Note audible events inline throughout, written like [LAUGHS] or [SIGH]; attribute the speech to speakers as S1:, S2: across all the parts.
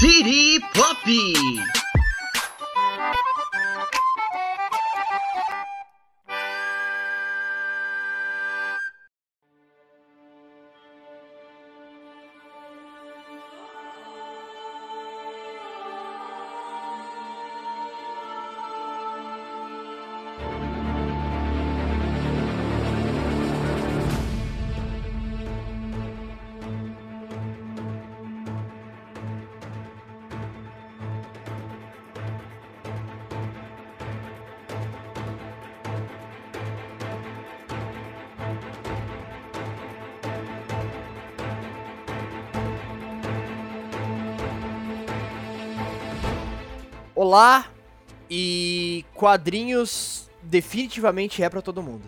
S1: City Pop!
S2: Olá e quadrinhos definitivamente é pra todo mundo.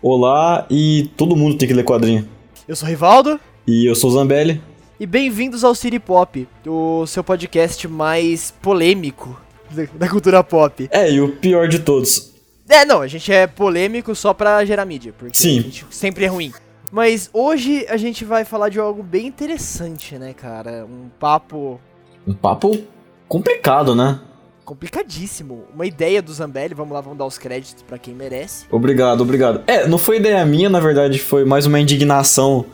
S3: Olá e todo mundo tem que ler quadrinho.
S2: Eu sou o Rivaldo
S3: E eu sou o Zambelli.
S2: e bem-vindos ao City Pop, o seu podcast mais polêmico da- da cultura pop.
S3: É, e o pior de todos.
S2: É, não, a gente é polêmico só pra gerar mídia, porque
S3: Sim.
S2: a gente sempre é ruim. Mas hoje a gente vai falar de algo bem interessante, né, cara? Um papo
S3: Um papo complicado, né?
S2: Complicadíssimo. Uma ideia do Zambelli, vamos lá, vamos dar os créditos pra quem merece.
S3: Obrigado, obrigado. É, não foi ideia minha, na verdade, foi mais uma indignação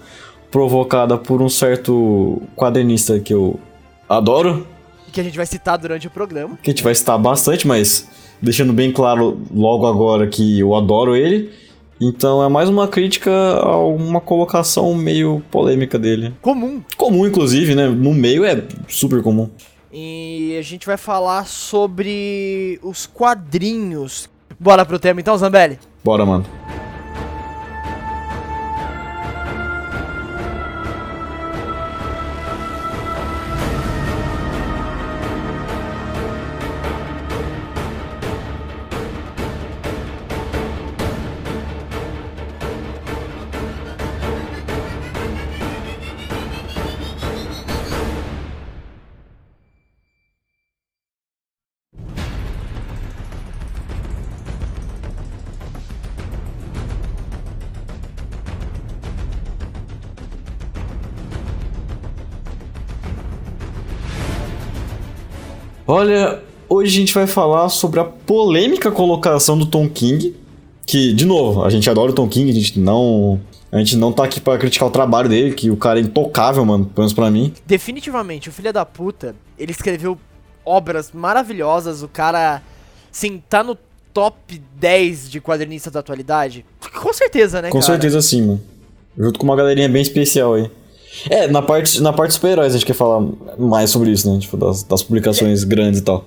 S3: provocada por um certo quadrinista que eu adoro,
S2: Que a gente vai citar durante o programa.
S3: que a gente vai citar bastante, mas deixando bem claro logo agora que eu adoro ele. Então é mais uma crítica a uma colocação meio polêmica dele.
S2: Comum.
S3: Comum, inclusive, né? No meio é super comum.
S2: E a gente vai falar sobre os quadrinhos. Bora pro tema então, Zambelli?
S3: Bora, mano. Olha, hoje a gente vai falar sobre a polêmica colocação do Tom King. Que, de novo, a gente adora o Tom King, a gente não. A gente não tá aqui pra criticar o trabalho dele, que o cara é intocável, mano, pelo menos pra mim.
S2: Definitivamente, o filho da puta, ele escreveu obras maravilhosas, o cara, assim, tá no top 10 de quadrinistas da atualidade. Com certeza, né,
S3: Com
S2: cara?
S3: certeza sim, mano. Junto com uma galerinha bem especial aí. É, na parte, na parte super-heróis a gente quer falar mais sobre isso, né? Tipo, das, das publicações grandes e tal.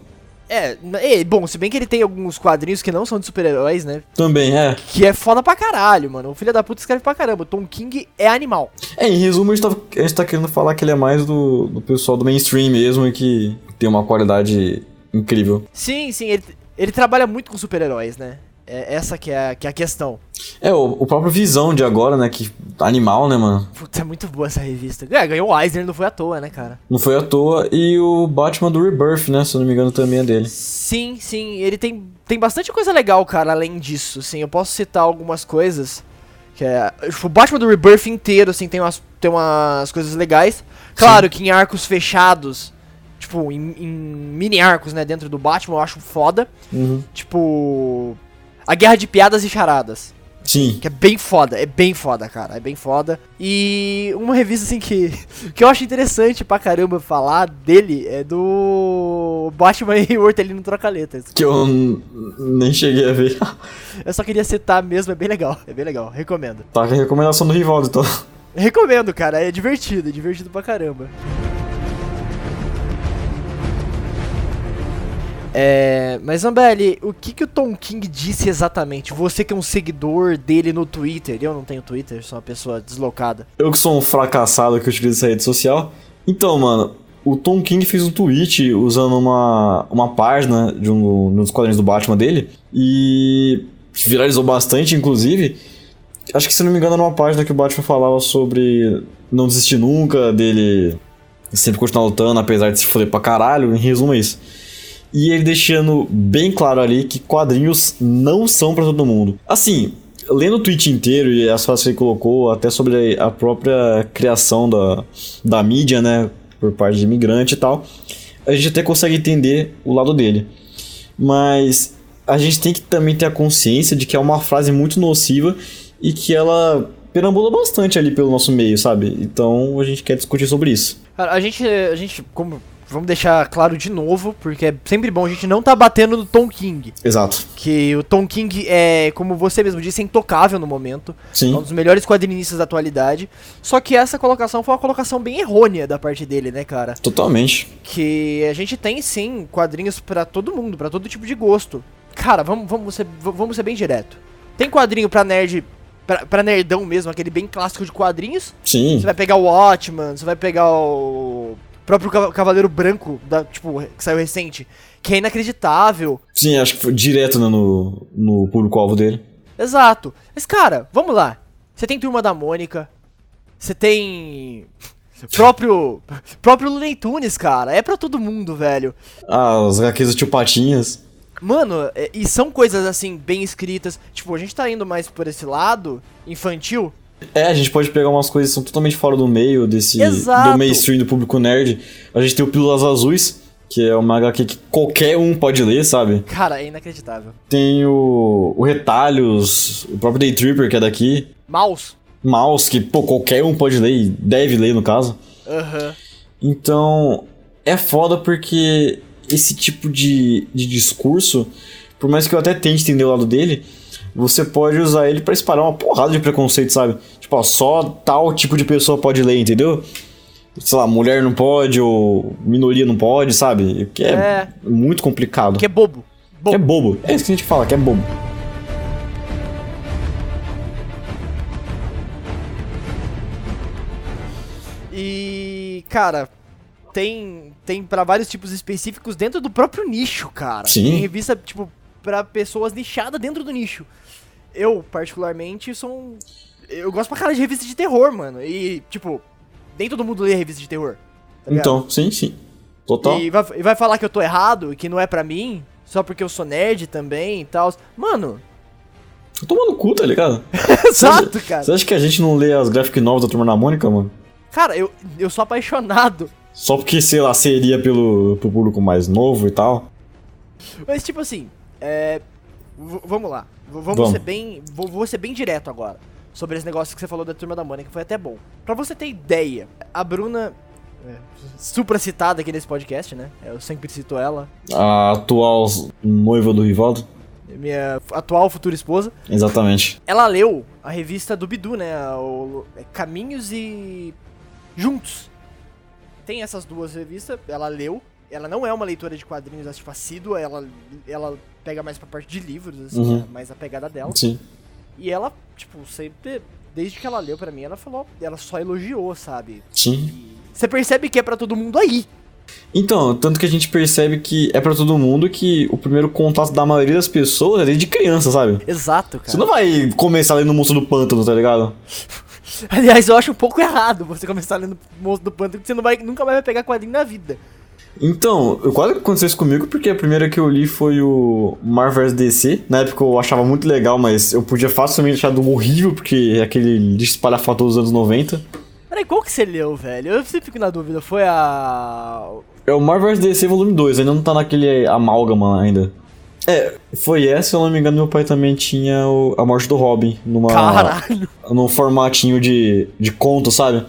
S2: É, é, bom, se bem que ele tem alguns quadrinhos que não são de super-heróis, né?
S3: Também, é.
S2: Que é foda pra caralho, mano. O filho da puta escreve pra caramba. O Tom King é animal.
S3: É, em resumo, a gente, tá, a gente tá querendo falar que ele é mais do, do pessoal do mainstream mesmo e que tem uma qualidade incrível.
S2: Sim, sim, ele, ele trabalha muito com super-heróis, né? É essa que é, a- que é a questão.
S3: É, o, o próprio Visão de agora, né? Que animal, né, mano?
S2: Putz, é muito boa essa revista. É, ganhou o Eisner, não foi à toa, né, cara?
S3: Não foi à toa. E o Batman do Rebirth, né? Se eu não me engano, também é dele.
S2: Sim, sim, ele tem, tem bastante coisa legal, cara, além disso, assim, eu posso citar algumas coisas, que é, tipo, o Batman do Rebirth inteiro, assim, tem umas, tem umas coisas legais, claro que em arcos fechados, tipo, em, em mini arcos, né, dentro do Batman, eu acho foda,
S3: Uhum.
S2: tipo, a Guerra de Piadas e Charadas,
S3: Sim.
S2: que é bem foda, é bem foda, cara, é bem foda. E uma revista assim que, [LAUGHS] que eu acho interessante pra caramba falar dele é do Batman e Hortelino Trocaletas.
S3: Que eu nem cheguei a ver.
S2: Eu só queria citar mesmo, é bem legal, é bem legal, recomendo.
S3: tá a recomendação do Rivaldo, então.
S2: Recomendo, cara, é divertido, é divertido pra caramba. É, mas Zambelli, o que, que o Tom King disse exatamente? Você que é um seguidor dele no Twitter, eu não tenho Twitter, sou uma pessoa deslocada.
S3: Eu que sou um fracassado que utilizo essa rede social. Então, mano, o Tom King fez um tweet usando uma, uma página de um, um dos quadrinhos do Batman dele. E viralizou bastante, inclusive. Acho que se não me engano era uma página que o Batman falava sobre não desistir nunca, dele sempre continuar lutando, apesar de se foder pra caralho. Em resumo é isso. E ele deixando bem claro ali que quadrinhos não são pra todo mundo. Assim, lendo o tweet inteiro e as frases que ele colocou, até sobre a própria criação da, da mídia, né? por parte de imigrante e tal, a gente até consegue entender o lado dele. Mas a gente tem que também ter a consciência de que é uma frase muito nociva e que ela perambula bastante ali pelo nosso meio, sabe? Então a gente quer discutir sobre isso.
S2: Cara, a gente, a gente, como vamos deixar claro de novo, porque é sempre bom a gente não tá batendo no Tom King.
S3: Exato.
S2: Que o Tom King é, como você mesmo disse, é intocável no momento.
S3: Sim.
S2: É um dos melhores quadrinistas da atualidade. Só que essa colocação foi uma colocação bem errônea da parte dele, né, cara?
S3: Totalmente.
S2: Que a gente tem sim quadrinhos pra todo mundo, pra todo tipo de gosto. Cara, vamos, vamos, ser, vamos ser bem direto. Tem quadrinho pra nerd, pra, pra nerdão mesmo, aquele bem clássico de quadrinhos.
S3: Sim.
S2: Você vai pegar o Watchman, você vai pegar o próprio Cava- Cavaleiro Branco, da, tipo, que saiu recente, que é inacreditável.
S3: Sim, acho que foi direto né, no, no público-alvo dele.
S2: Exato. Mas, cara, vamos lá. Você tem Turma da Mônica, você tem... Próprio, próprio Looney Tunes, cara. É pra todo mundo, velho.
S3: Ah, os HQs do Tio Patinhas.
S2: Mano, é- e são coisas assim, bem escritas. Tipo, a gente tá indo mais por esse lado infantil.
S3: É, a gente pode pegar umas coisas que são totalmente fora do meio desse
S2: Exato.
S3: do mainstream do público nerd. A gente tem o Pílulas Azuis, que é uma HQ que qualquer um pode ler, sabe?
S2: Cara, é inacreditável.
S3: Tem o, o Retalhos, o próprio Day Tripper, que é daqui.
S2: Mouse.
S3: Mouse, que pô, qualquer um pode ler e deve ler, no caso.
S2: Aham.
S3: Então, é foda porque esse tipo de, de discurso, por mais que eu até tente entender o lado dele, você pode usar ele pra espalhar uma porrada de preconceito, sabe? Tipo, ó, só tal tipo de pessoa pode ler, entendeu? Sei lá, mulher não pode, ou minoria não pode, sabe? O Que é,
S2: É.
S3: muito complicado.
S2: Que é bobo.
S3: Que é
S2: Bobo.
S3: bobo. É isso que a gente fala, que é bobo.
S2: E, cara, tem tem para vários tipos específicos dentro do próprio nicho, cara.
S3: Sim.
S2: Tem revista tipo pra pessoas nichadas dentro do nicho. Eu, particularmente, sou um eu gosto pra cara de revista de terror, mano. E, tipo, nem todo mundo lê revista de terror. tá?
S3: Então, sim, sim. Total.
S2: E vai, e vai falar que eu tô errado e que não é pra mim, só porque eu sou nerd também e tal. Mano,
S3: Tô tomando cu, tá ligado? [LAUGHS]
S2: exato, cara.
S3: Você acha que a gente não lê as graphic novels da Turma da Mônica, mano?
S2: Cara, eu, eu sou apaixonado.
S3: Só porque, sei lá, seria pelo, pro público mais novo e tal.
S2: Mas tipo assim, é. v- vamos lá. Vamos,
S3: Vamos.
S2: ser bem. Vou, vou ser bem direto agora. Sobre esse negócio que você falou da turma da Mônica, foi até bom. Pra você ter ideia, a Bruna. É, supra citada aqui nesse podcast, né? Eu sempre cito ela.
S3: A atual noiva do Rivaldo.
S2: Minha atual futura esposa.
S3: Exatamente.
S2: Ela leu a revista do Bidu, né? O é Caminhos e Juntos. Tem essas duas revistas, ela leu. Ela não é uma leitora de quadrinhos tipo, assídua, ela, ela pega mais pra parte de livros, assim,
S3: Uhum.
S2: é mais a pegada dela.
S3: Sim.
S2: E ela, tipo, sempre, desde que ela leu pra mim, ela falou, ela só elogiou, sabe?
S3: Sim.
S2: E você percebe que é pra todo mundo aí.
S3: Então, tanto que a gente percebe que é pra todo mundo que o primeiro contato da maioria das pessoas é desde criança, sabe?
S2: Exato, cara.
S3: Você não vai começar lendo o Monstro do Pântano, tá ligado? [LAUGHS]
S2: Aliás, eu acho um pouco errado você começar lendo Monstro do Pântano, que você não vai, nunca mais vai pegar quadrinho na vida.
S3: Então, eu quase que aconteceu isso comigo, porque a primeira que eu li foi o Marvel vs DC. Na época eu achava muito legal, mas eu podia facilmente achar do horrível, porque é aquele lixo espalhafatoso dos anos 90.
S2: Peraí, qual que você leu, velho? Eu sempre fico na dúvida. Foi a.
S3: É o Marvel vs DC volume 2, ainda não tá naquele amálgama ainda. É, foi essa, se eu não me engano, meu pai também tinha o- a morte do Robin numa,
S2: Caralho.
S3: num formatinho de, de conto, sabe?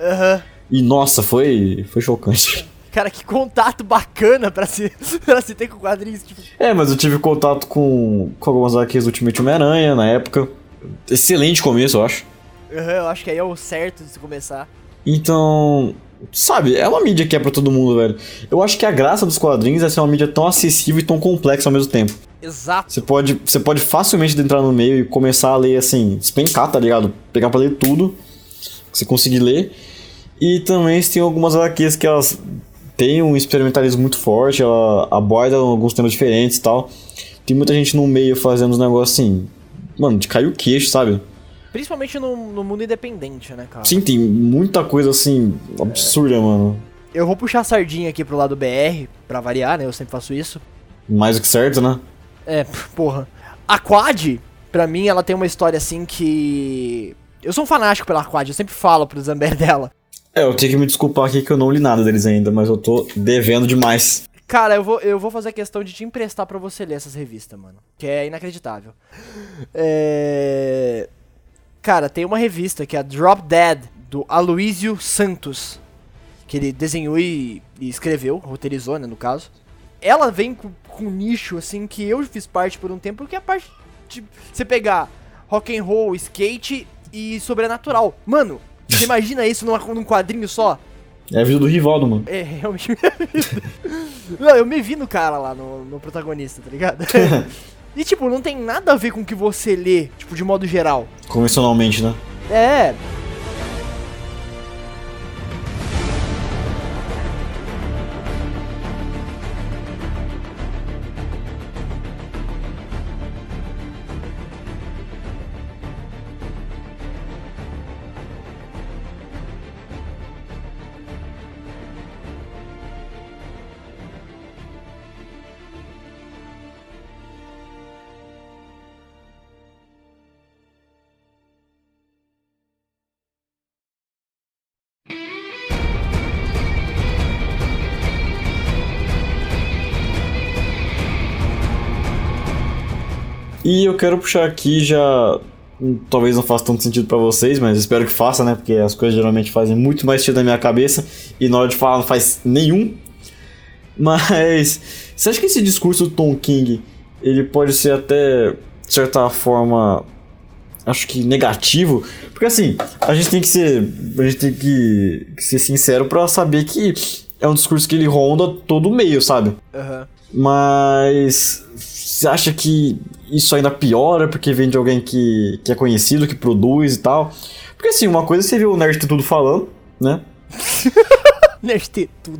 S2: Aham.
S3: E nossa, foi, foi chocante.
S2: Cara, que contato bacana pra se, [LAUGHS] pra se ter com quadrinhos. Tipo,
S3: É, mas eu tive contato com, com algumas HQs do Ultimate Homem-Aranha na época. Excelente começo, eu acho.
S2: aham, eu acho que aí é o certo de se começar.
S3: Então, sabe, é uma mídia que é pra todo mundo, velho. Eu acho que a graça dos quadrinhos é ser uma mídia tão acessível e tão complexa ao mesmo tempo.
S2: Exato.
S3: Você pode, você pode facilmente entrar no meio e começar a ler assim, despencar, tá ligado? Pegar pra ler tudo, que você conseguir ler. E também tem algumas HQs que elas têm um experimentalismo muito forte, ela aborda alguns temas diferentes e tal. Tem muita gente no meio fazendo uns negócios assim, mano, de cair o queixo, sabe?
S2: Principalmente no, no mundo independente, né, cara?
S3: Sim, tem muita coisa assim, absurda, mano.
S2: Eu vou puxar a sardinha aqui pro lado BR, pra variar, né? Eu sempre faço isso.
S3: Mais do que certo, né?
S2: É, porra. A Quad, pra mim, ela tem uma história assim que. Eu sou um fanático pela Quad, eu sempre falo pro Zamber [LAUGHS] dela.
S3: É, eu tenho que me desculpar aqui que eu não li nada deles ainda, mas eu tô devendo demais.
S2: Cara, eu vou, eu vou fazer questão de te emprestar pra você ler essas revistas, mano. Que é inacreditável. É... Cara, tem uma revista que é a Drop Dead, do Aloysio Santos. Que ele desenhou e, e escreveu, roteirizou, né, no caso. Ela vem com, com um nicho, assim, que eu fiz parte por um tempo, porque é a parte de você pegar rock and roll, skate e sobrenatural. Mano, você imagina isso numa, num quadrinho só?
S3: É a vida do Rivaldo, mano.
S2: É, realmente. [LAUGHS] não, eu me vi no cara lá, no, no protagonista, tá ligado? [LAUGHS] e, tipo, não tem nada a ver com o que você lê, tipo, de modo geral.
S3: Convencionalmente, né?
S2: É.
S3: E eu quero puxar aqui já. hum, Talvez não faça tanto sentido pra vocês, mas espero que faça, né? Porque as coisas geralmente fazem muito mais sentido na minha cabeça e na hora de falar não faz nenhum. Mas você acha que esse discurso do Tom King ele pode ser até de certa forma acho que negativo, porque assim, a gente tem que ser a gente tem que, que ser sincero pra saber que é um discurso que ele ronda todo o meio, sabe?
S2: Aham.
S3: Mas você acha que isso ainda piora porque vem de alguém que, que é conhecido, que produz e tal? Porque assim, uma coisa é você vê o Nerd Tudo falando, né? [LAUGHS]
S2: Nerd tudo.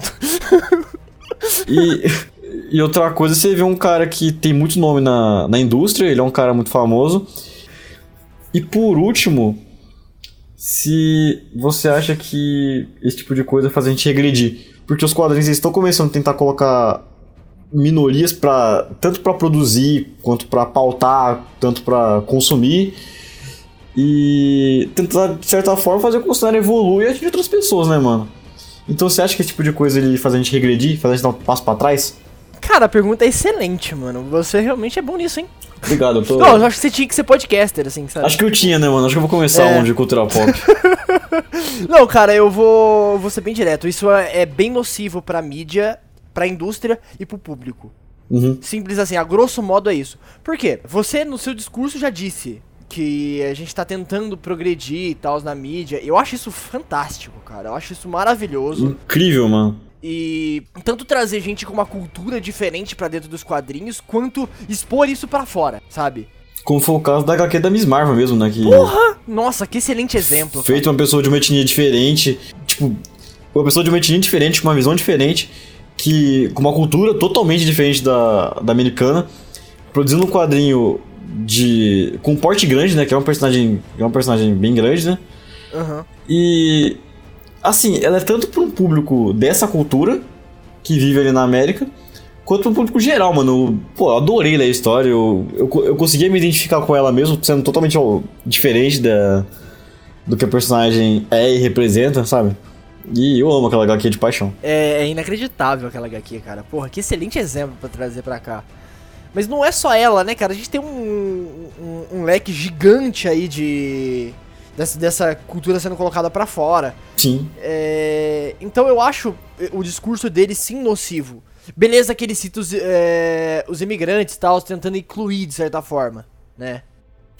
S3: E, e outra coisa é você vê um cara que tem muito nome na, na indústria, ele é um cara muito famoso. E por último, se você acha que esse tipo de coisa faz a gente regredir. Porque os quadrinhos estão começando a tentar colocar minorias para tanto para produzir quanto para pautar, tanto para consumir e tentar de certa forma fazer que o cenário evolua e atingir outras pessoas, né, mano? Então você acha que esse tipo de coisa ele faz a gente regredir, faz a gente dar um passo para trás?
S2: Cara, a pergunta é excelente, mano. Você realmente é bom nisso, hein?
S3: Obrigado, eu tô
S2: Não, eu acho que você tinha que ser podcaster, assim, sabe?
S3: Acho que eu tinha, né, mano? Acho que eu vou começar
S2: É.
S3: um de cultura pop. [LAUGHS]
S2: Não, cara, eu vou, vou ser bem direto. Isso é, é bem nocivo pra mídia, pra indústria e pro público.
S3: Uhum.
S2: Simples assim, a grosso modo é isso. Por quê? Você, no seu discurso, já disse que a gente tá tentando progredir e tal na mídia. Eu acho isso fantástico, cara. Eu acho isso maravilhoso.
S3: Incrível, mano.
S2: E tanto trazer gente com uma cultura diferente pra dentro dos quadrinhos, quanto expor isso pra fora, sabe?
S3: Como foi o caso da HQ da Miss Marvel mesmo, né? Que
S2: Porra! Nossa, que excelente exemplo. cara.
S3: feito uma pessoa de uma etnia diferente, tipo, uma pessoa de uma etnia diferente, com uma visão diferente, que com uma cultura totalmente diferente da, da americana, produzindo um quadrinho de com um porte grande, né, que é um personagem, é um personagem bem grande, né?
S2: Aham.
S3: E assim, ela é tanto para um público dessa cultura que vive ali na América, quanto para um público geral, mano. Pô, eu adorei ler a história, eu, eu, eu conseguia me identificar com ela mesmo, sendo totalmente ó, diferente da, do que a personagem é e representa, sabe? E eu amo aquela HQ de paixão.
S2: É, é inacreditável aquela HQ, cara. Porra, que excelente exemplo pra trazer pra cá. Mas não é só ela, né, cara? A gente tem um, um, um leque gigante aí de. Dessa, dessa cultura sendo colocada pra fora.
S3: Sim.
S2: É, então eu acho o discurso dele sim nocivo. Beleza que ele cita os, é, os imigrantes e tal, tentando incluir de certa forma, né?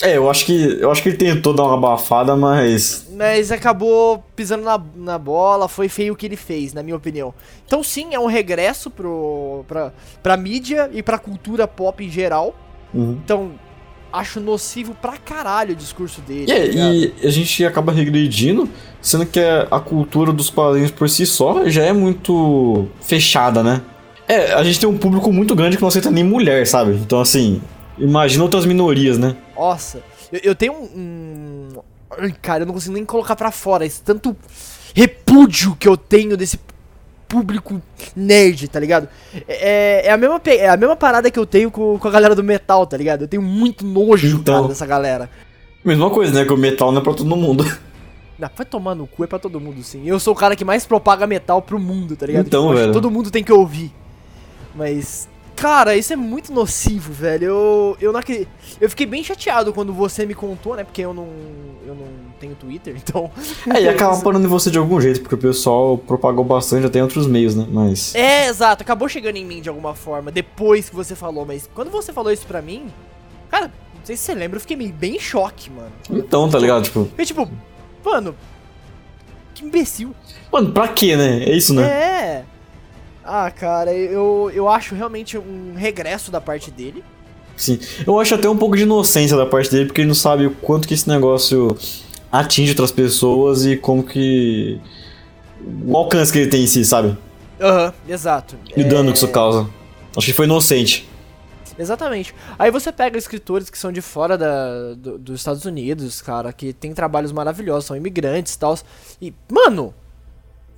S3: É, eu acho que eu acho que ele tentou dar uma abafada, mas
S2: Mas acabou pisando na, na bola, foi feio o que ele fez, na minha opinião. Então sim, é um regresso pro, pra, pra mídia e pra cultura pop em geral.
S3: Uhum.
S2: Então, acho nocivo pra caralho o discurso dele.
S3: É,
S2: tá
S3: e a gente acaba regredindo, sendo que a cultura dos quadrinhos por si só já é muito fechada, né? É, a gente tem um público muito grande que não aceita nem mulher, sabe? Então, assim, imagina outras minorias, né?
S2: Nossa, eu, eu tenho um, um. Ai, cara, eu não consigo nem colocar pra fora esse tanto repúdio que eu tenho desse público nerd, tá ligado? É, é a, mesma, é a mesma parada que eu tenho com, com a galera do metal, tá ligado? Eu tenho muito nojo,
S3: Então.
S2: cara, dessa galera.
S3: Mesma coisa, né? Que o metal não é pra todo mundo.
S2: Não, vai tomar no cu, é pra todo mundo, sim. Eu sou o cara que mais propaga metal pro mundo, tá ligado?
S3: Então,
S2: Tipo,
S3: velho.
S2: Todo mundo tem que ouvir. Mas, cara, isso é muito nocivo, velho. Eu, eu não acredito. Eu fiquei bem chateado quando você me contou, né? Porque eu não, eu não tenho Twitter, [LAUGHS] então.
S3: É, e acaba parando em você de algum jeito, porque o pessoal propagou bastante até em outros meios, né? Mas.
S2: É, exato. Acabou chegando em mim de alguma forma, depois que você falou. Mas quando você falou isso pra mim, cara, não sei se você lembra, eu fiquei meio bem em choque, mano.
S3: Então, tá ligado? Tipo,
S2: Fiquei tipo, mano, que imbecil.
S3: mano, pra quê, né? É isso, né?
S2: É. Ah, cara, eu, eu acho realmente um regresso da parte dele.
S3: Sim. Eu acho até um pouco de inocência da parte dele, porque ele não sabe o quanto que esse negócio atinge outras pessoas e como que. O alcance que ele tem em si, sabe?
S2: Aham, exato.
S3: E o
S2: É,
S3: dano que isso causa. Acho que foi inocente.
S2: Exatamente. Aí você pega escritores que são de fora da, do- dos Estados Unidos, cara, que tem trabalhos maravilhosos, são imigrantes e tal. E, mano,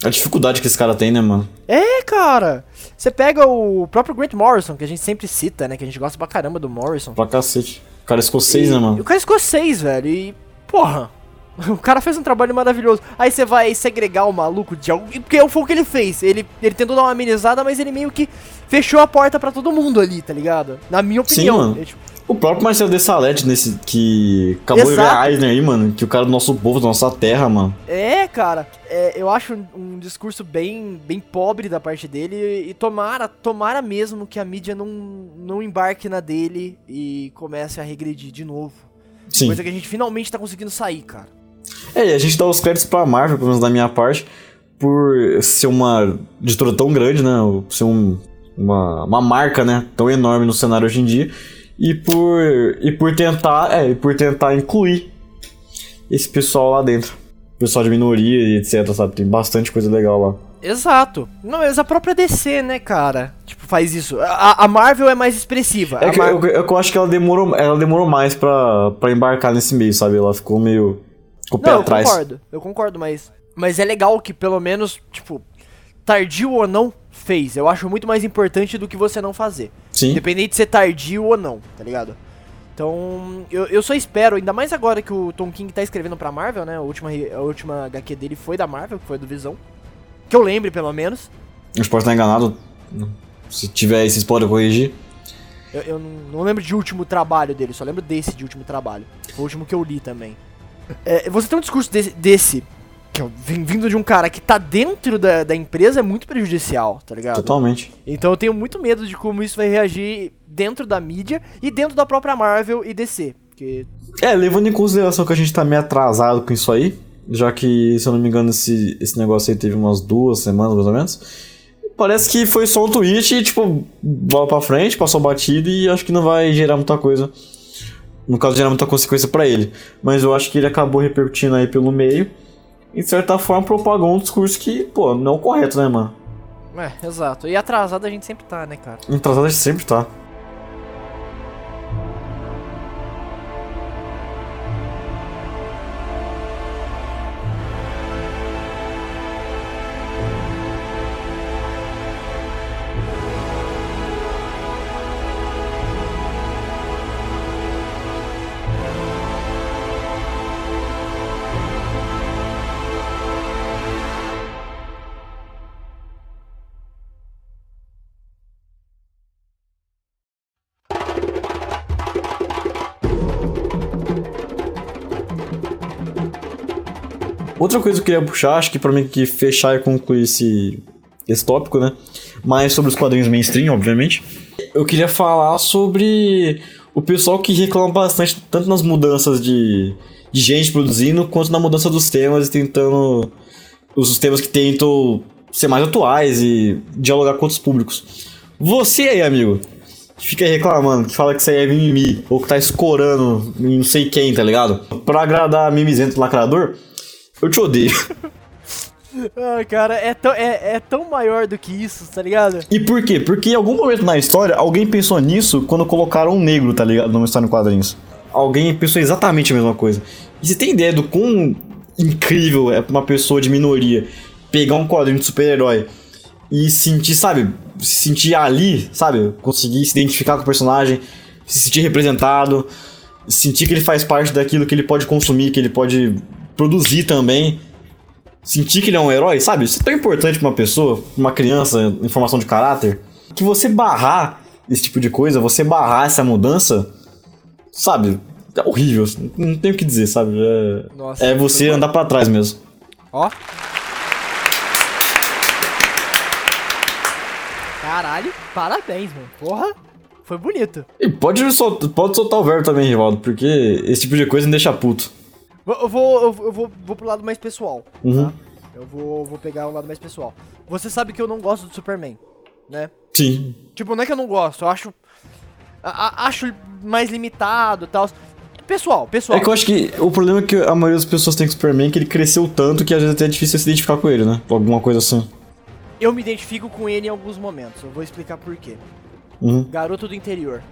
S3: A dificuldade que esse cara tem, né, mano?
S2: é, cara. Você pega o próprio Grant Morrison, que a gente sempre cita, né? Que a gente gosta pra caramba do Morrison.
S3: Pra cacete. O cara é escocês,
S2: E-
S3: né, mano?
S2: O cara é escocês, velho. E, porra. [LAUGHS] O cara fez um trabalho maravilhoso. Aí você vai segregar o maluco de algo. Porque foi o que ele fez. Ele, ele tentou dar uma amenizada, mas ele meio que fechou a porta pra todo mundo ali, tá ligado? Na minha
S3: Sim,
S2: opinião.
S3: mano.
S2: É, tipo,
S3: O próprio Marcelo Dessalete, nesse, que acabou de
S2: Exato.
S3: ganhar Eisner aí, mano. Que o cara do nosso povo, da nossa terra, mano.
S2: É, cara, é, eu acho um, um discurso bem, bem pobre da parte dele e tomara, tomara mesmo que a mídia não, não embarque na dele e comece a regredir de novo.
S3: Sim.
S2: Coisa que a gente finalmente tá conseguindo sair, cara.
S3: É, e a gente dá os créditos pra Marvel, pelo menos da minha parte, por ser uma editora tão grande, né? Ser um- uma, uma marca, né? Tão enorme no cenário hoje em dia. E por, e por tentar, é, e por tentar incluir esse pessoal lá dentro. Pessoal de minoria e etc, sabe? Tem bastante coisa legal lá.
S2: Exato. Não, mas a própria DC, né, cara? Tipo, faz isso. A, a Marvel é mais expressiva.
S3: É que,
S2: Mar-
S3: eu, eu, eu acho que ela demorou, ela demorou mais pra, pra embarcar nesse meio, sabe? Ela ficou meio. com o pé
S2: eu
S3: atrás.
S2: concordo. Eu concordo, mas. Mas é legal que pelo menos, tipo, tardio ou não, fez. Eu acho muito mais importante do que você não fazer.
S3: Sim.
S2: Independente de ser tardio ou não, tá ligado? Então, eu, eu só espero, ainda mais agora que o Tom King tá escrevendo pra Marvel, né? A última, a última HQ dele foi da Marvel, que foi do Visão. Que eu lembre, pelo menos.
S3: Gente pode estar enganado. Se tiver vocês podem corrigir.
S2: Eu, eu não, não lembro de último trabalho dele, só lembro desse de último trabalho. Foi o último que eu li também. É, você tem um discurso desse, desse que é vindo de um cara que tá dentro da, da empresa, é muito prejudicial, tá ligado?
S3: Totalmente.
S2: Então eu tenho muito medo de como isso vai reagir dentro da mídia e dentro da própria Marvel e DC. Porque
S3: É, levando em consideração que a gente tá meio atrasado com isso aí, já que, se eu não me engano, esse, esse negócio aí teve umas duas semanas, mais ou menos. Parece que foi só um tweet e, tipo, bola pra frente, passou batido e acho que não vai gerar muita coisa. No caso, gerar muita consequência pra ele. Mas eu acho que ele acabou repercutindo aí pelo meio. E, de certa forma, propagou um discurso que, pô, não é o correto, né, mano?
S2: É, exato. E atrasado a gente sempre tá, né, cara?
S3: Atrasado a gente sempre tá. Outra coisa que eu queria puxar, acho que pra mim que fechar e concluir esse, esse tópico, né? Mais sobre os quadrinhos mainstream, obviamente. Eu queria falar sobre o pessoal que reclama bastante, tanto nas mudanças de, de gente produzindo, quanto na mudança dos temas e tentando. Os temas que tentam ser mais atuais e dialogar com outros públicos. Você aí, amigo, fica reclamando, que fala que isso aí é mimimi, ou que tá escorando em não sei quem, tá ligado? Pra agradar mimizento lacrador, eu te odeio. [LAUGHS]
S2: Ah, cara, é tão, é, é tão maior do que isso, tá ligado?
S3: E por quê? Porque em algum momento na história, alguém pensou nisso quando colocaram um negro, tá ligado? Numa história em quadrinhos. Alguém pensou exatamente a mesma coisa. E você tem ideia do quão incrível é pra uma pessoa de minoria pegar um quadrinho de super-herói e sentir, sabe? Se sentir ali, sabe? Conseguir se identificar com o personagem, se sentir representado, sentir que ele faz parte daquilo que ele pode consumir, que ele pode produzir também. Sentir que ele é um herói, sabe? Isso é tão importante pra uma pessoa, pra uma criança, em formação de caráter, que você barrar esse tipo de coisa, você barrar essa mudança, sabe? É horrível. Não tem o que dizer, sabe? É,
S2: Nossa,
S3: é você andar pra trás mesmo.
S2: Ó. Caralho, parabéns, mano. Porra, foi bonito.
S3: E pode, sol- pode soltar o verbo também, Rivaldo, porque esse tipo de coisa me deixa puto.
S2: Eu vou, eu vou, eu vou, vou pro lado mais pessoal.
S3: Uhum.
S2: Tá? Eu vou, vou pegar o lado mais pessoal. Você sabe que eu não gosto do Superman, né?
S3: Sim.
S2: Tipo, não é que eu não gosto, eu acho. a- a- acho mais limitado e tal. Pessoal, pessoal.
S3: É que eu acho que o problema é que a maioria das pessoas tem com o Superman é que ele cresceu tanto que às vezes até é difícil se identificar com ele, né? Alguma coisa assim.
S2: Eu me identifico com ele em alguns momentos. Eu vou explicar por quê.
S3: Uhum.
S2: Garoto do interior.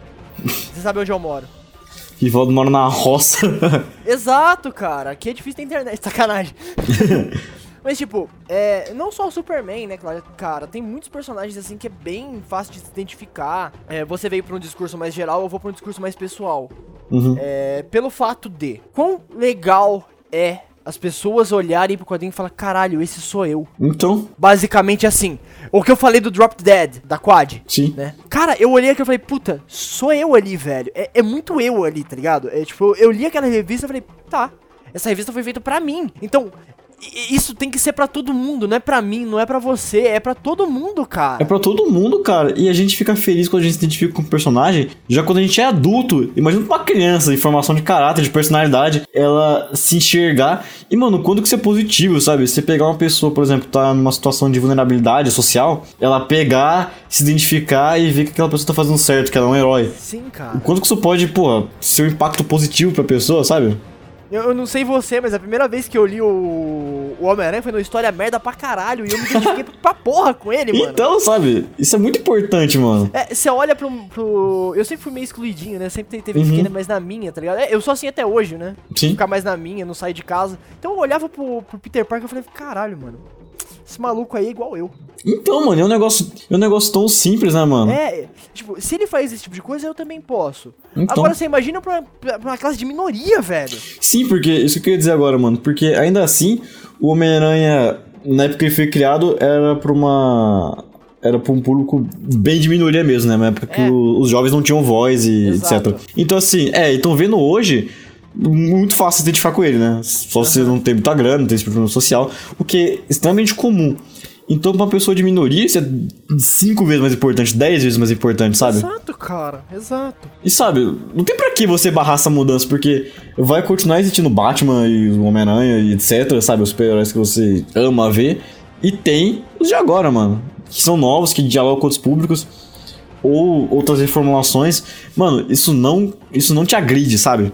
S2: Você sabe onde eu moro?
S3: Rivaldo mora na roça. [LAUGHS]
S2: Exato, cara. Aqui é difícil ter internet, sacanagem. [LAUGHS] Mas, tipo, é, não só o Superman, né, claro, cara, tem muitos personagens assim que é bem fácil de se identificar. É, você veio pra um discurso mais geral, eu vou pra um discurso mais pessoal.
S3: Uhum.
S2: É, pelo fato de quão legal é as pessoas olharem pro quadrinho e falar, caralho, esse sou eu.
S3: Então,
S2: Basicamente assim. O que eu falei do Drop Dead, da Quad.
S3: sim.
S2: Né? Cara, eu olhei aqui e falei, puta, sou eu ali, velho. É, é muito eu ali, tá ligado? É tipo, eu li aquela revista e falei, tá, essa revista foi feita pra mim. Então, isso tem que ser pra todo mundo, não é pra mim, não é pra você, é pra todo mundo,
S3: É
S2: cara.
S3: pra todo mundo, cara. E a gente fica feliz quando a gente se identifica com o personagem. Já quando a gente é adulto, imagina uma criança, de formação de caráter, de personalidade, ela se enxergar. E, mano, quando que isso é positivo, sabe? Você pegar uma pessoa, por exemplo, tá numa situação de vulnerabilidade social, ela pegar, se identificar e ver que aquela pessoa tá fazendo certo, que ela é um herói.
S2: Sim, cara.
S3: Quanto que isso pode, pô, ser um impacto positivo pra pessoa, sabe?
S2: Eu, eu não sei você, mas a primeira vez que eu li o, o Homem-Aranha foi numa história merda pra caralho e eu me identifiquei [LAUGHS] pra porra com ele, mano.
S3: Então, sabe? Isso é muito importante, mano.
S2: É, você olha pro, pro. Eu sempre fui meio excluidinho, né? Sempre teve
S3: Uhum.
S2: fiquei mais na minha, tá ligado? É, eu sou assim até hoje, né?
S3: Sim.
S2: Ficar mais na minha, não sair de casa. Então eu olhava pro, pro Peter Parker e falei, caralho, mano. Esse maluco aí é igual eu.
S3: Então, mano, é um negócio, é um negócio tão simples, né, mano?
S2: É, tipo, se ele faz esse tipo de coisa, eu também posso.
S3: Então.
S2: Agora você imagina pra, pra, uma classe de minoria, velho.
S3: Sim, porque isso que eu queria dizer agora, mano. Porque ainda assim, o Homem-Aranha, na época que ele foi criado, era pra uma. Era pra um público bem de minoria mesmo, né? Na época que
S2: É.
S3: o- os jovens não tinham voz e
S2: Exato.
S3: etc. Então, assim, é, e tão vendo hoje. Muito fácil se identificar com ele, né? Só se você não tem muita grana, não tem esse problema social, o que é extremamente comum. Então, pra uma pessoa de minoria, isso é cinco vezes mais importante, dez vezes mais importante, sabe?
S2: Exato, cara. Exato.
S3: E sabe, não tem pra que você barrar essa mudança, porque vai continuar existindo Batman e o Homem-Aranha e etc, sabe? Os super-heróis que você ama ver. E tem os de agora, mano. Que são novos, que dialogam com outros públicos. Ou outras reformulações. Mano, isso não, isso não te agride, sabe?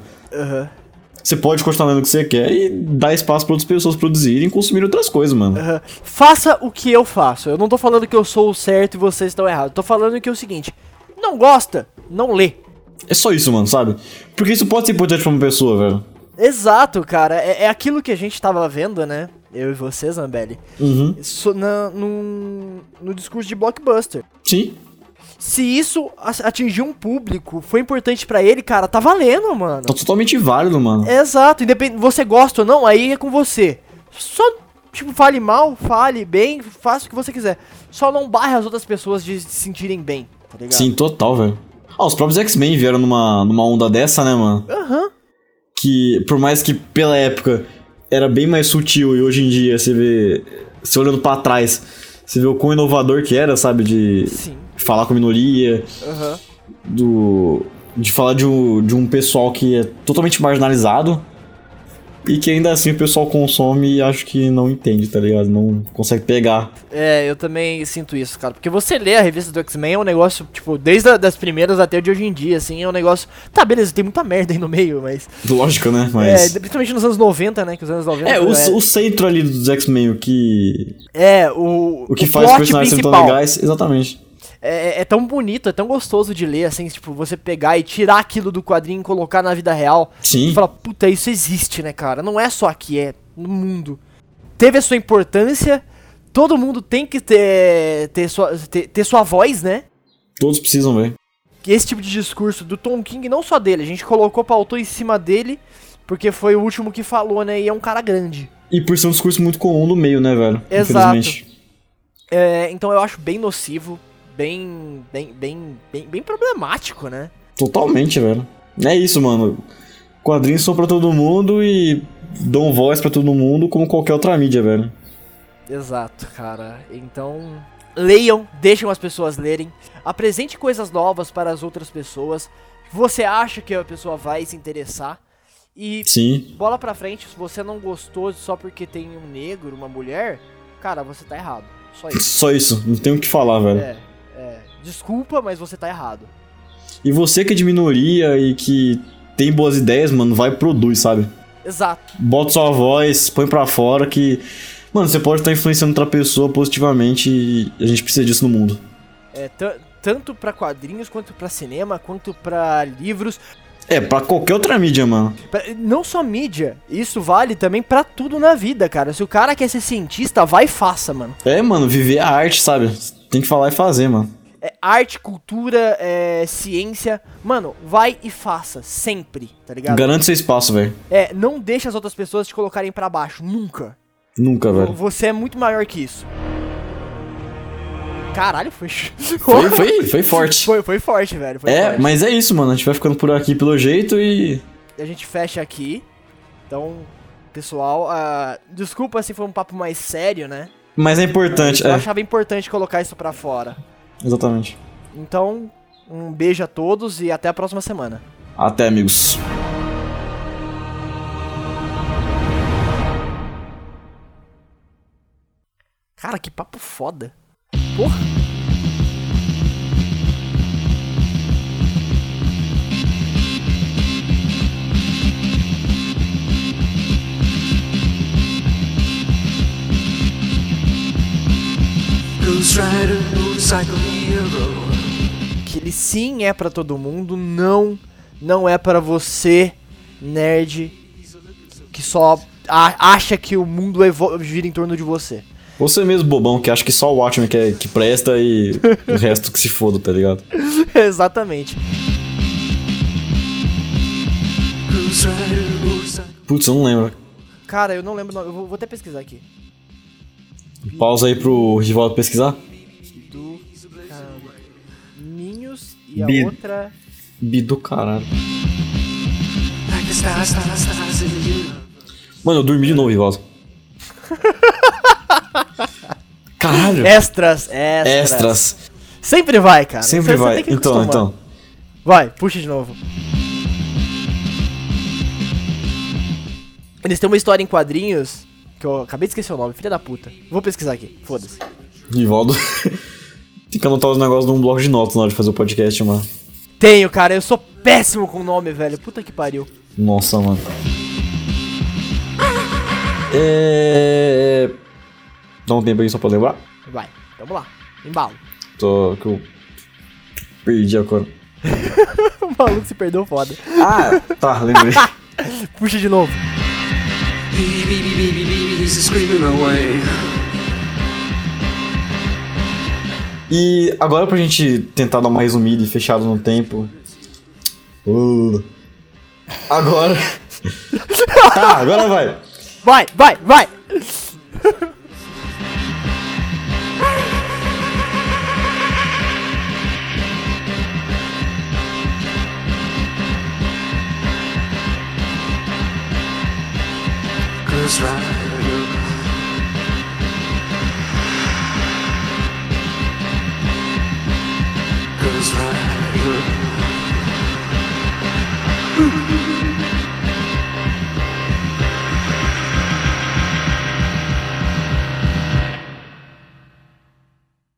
S3: Você pode continuar lendo o que você quer e dar espaço pra outras pessoas produzirem e consumirem outras coisas, mano.
S2: Aham. Faça o que eu faço. Eu não tô falando que eu sou o certo e vocês estão errados. Tô falando que é o seguinte: não gosta, não lê.
S3: É só isso, mano, sabe? Porque isso pode ser importante pra uma pessoa, velho.
S2: Exato, cara. É, é aquilo que a gente tava vendo, né? Eu e você, Zambelli.
S3: Uhum.
S2: So, na, num- no discurso de blockbuster.
S3: Sim.
S2: Se isso a- atingir um público, foi importante pra ele, cara, tá valendo, mano.
S3: Tá totalmente válido, mano.
S2: Exato, independente, você gosta ou não, aí é com você. Só, tipo, fale mal, fale bem, faça o que você quiser. Só não barre as outras pessoas de se sentirem bem, tá ligado?
S3: Sim, total, velho. Ah, os próprios X-Men vieram numa, numa onda dessa, né, mano?
S2: Aham.
S3: Que, por mais que pela época era bem mais sutil e hoje em dia você vê. Você olhando pra trás, você vê o quão inovador que era, sabe? De
S2: Sim.
S3: Falar com a minoria,
S2: Aham.
S3: do. De falar de um, de um pessoal que é totalmente marginalizado e que ainda assim o pessoal consome e acho que não entende, tá ligado? Não consegue pegar.
S2: É, eu também sinto isso, cara. Porque você lê a revista do X-Men é um negócio, tipo, desde a, das primeiras até de hoje em dia, assim, é um negócio. Tá, beleza, tem muita merda aí no meio, mas.
S3: Lógico, né?
S2: É,
S3: Mas.
S2: principalmente nos anos 90, né? Que os anos 90.
S3: É, o,
S2: é,
S3: o centro ali dos X-Men, o que.
S2: é, o.
S3: O que
S2: o
S3: faz os personagens serem tão legais. Exatamente.
S2: É, é tão bonito, é tão gostoso de ler, assim, tipo, você pegar e tirar aquilo do quadrinho e colocar na vida real.
S3: Sim.
S2: E falar, puta, isso existe, né, cara? Não é só aqui, é no mundo. Teve a sua importância, todo mundo tem que ter, ter, sua, ter, ter sua voz, né?
S3: Todos precisam ver.
S2: Esse tipo de discurso do Tom King, não só dele, a gente colocou pautou em cima dele, porque foi o último que falou, né? E é um cara grande.
S3: E por ser um discurso muito comum no meio, né, velho?
S2: Exato.
S3: Infelizmente.
S2: É, então eu acho bem nocivo, bem, bem, bem, bem, bem problemático, né?
S3: Totalmente, velho. É isso, mano. Quadrinhos são pra todo mundo e dão voz pra todo mundo como qualquer outra mídia, velho.
S2: Exato, cara. Então, leiam, deixem as pessoas lerem, apresente coisas novas para as outras pessoas. Você acha que a pessoa vai se interessar? E
S3: Sim.
S2: bola pra frente, se você não gostou só porque tem um negro, uma mulher, cara, você tá errado. Só isso.
S3: Só isso, não tem o que falar, velho.
S2: É, é. Desculpa, mas você tá errado.
S3: E você que é de minoria e que tem boas ideias, mano, vai e produz, sabe?
S2: Exato.
S3: Bota sua voz, põe pra fora que. Mano, você pode estar influenciando outra pessoa positivamente e a gente precisa disso no mundo.
S2: É, tan- tanto pra quadrinhos, quanto pra cinema, quanto pra livros.
S3: É, pra qualquer outra mídia, mano.
S2: Não só mídia, isso vale também pra tudo na vida, cara. Se o cara quer ser cientista, vai e faça, mano.
S3: É, mano, viver a arte, sabe? Tem que falar e fazer, mano.
S2: É arte, cultura, é, ciência. Mano, vai e faça, sempre, tá ligado?
S3: Garante seu espaço, velho.
S2: É, não deixa as outras pessoas te colocarem pra baixo, nunca.
S3: Nunca, velho.
S2: Você é muito maior que isso. Caralho, foi.
S3: Foi, [LAUGHS] foi, foi forte.
S2: Foi, foi forte, velho. Foi
S3: É,
S2: forte.
S3: mas é isso, mano. A gente vai ficando por aqui pelo jeito e.
S2: A gente fecha aqui. Então, pessoal, ah, desculpa se foi um papo mais sério, né?
S3: Mas é importante,
S2: Eu
S3: é.
S2: achava importante colocar isso pra fora.
S3: Exatamente.
S2: Então, um beijo a todos e até a próxima semana.
S3: Até, amigos.
S2: Cara, que papo foda. Porra. Que ele sim é pra todo mundo, não não é pra você, nerd, que só a- acha que o mundo gira em torno de você.
S3: Você mesmo, bobão, que acha que só o Watchmen que, é, que presta e [LAUGHS] o resto que se foda, tá ligado?
S2: Exatamente.
S3: Putz, eu não lembro.
S2: Cara, eu não lembro eu vou, vou até pesquisar aqui.
S3: Pausa aí pro Rivaldo pesquisar.
S2: Do Ninhos e a
S3: Bi-
S2: outra.
S3: Bi do caralho. Mano, eu dormi de novo, Rivaldo. [LAUGHS] Caralho.
S2: Extras, extras.
S3: Extras.
S2: Sempre vai, cara.
S3: Sempre
S2: Você-
S3: vai. Então,
S2: acostumar.
S3: então.
S2: Vai, puxa de novo. Eles têm uma história em quadrinhos que eu acabei de esquecer o nome, filha da puta. Vou pesquisar aqui, foda-se.
S3: Rivaldo. Tem que anotar os negócios num bloco de notas na hora de fazer o podcast, mano.
S2: Tenho, cara, eu sou péssimo com nome, velho. Puta que pariu.
S3: Nossa, mano. É. Dá um tempo aí só pra lembrar.
S2: Vai, vamos lá. Embalo.
S3: Tô. que eu. Perdi agora. [LAUGHS]
S2: O maluco se perdeu foda.
S3: Ah, tá, lembrei. [LAUGHS]
S2: Puxa de novo.
S1: Beep, beep, beep, beep, beep, beep, he's screaming away.
S3: E agora pra gente tentar dar uma resumida e fechado no tempo. Uh. Agora. [LAUGHS] tá, agora vai.
S2: Vai, vai, vai!
S1: is right.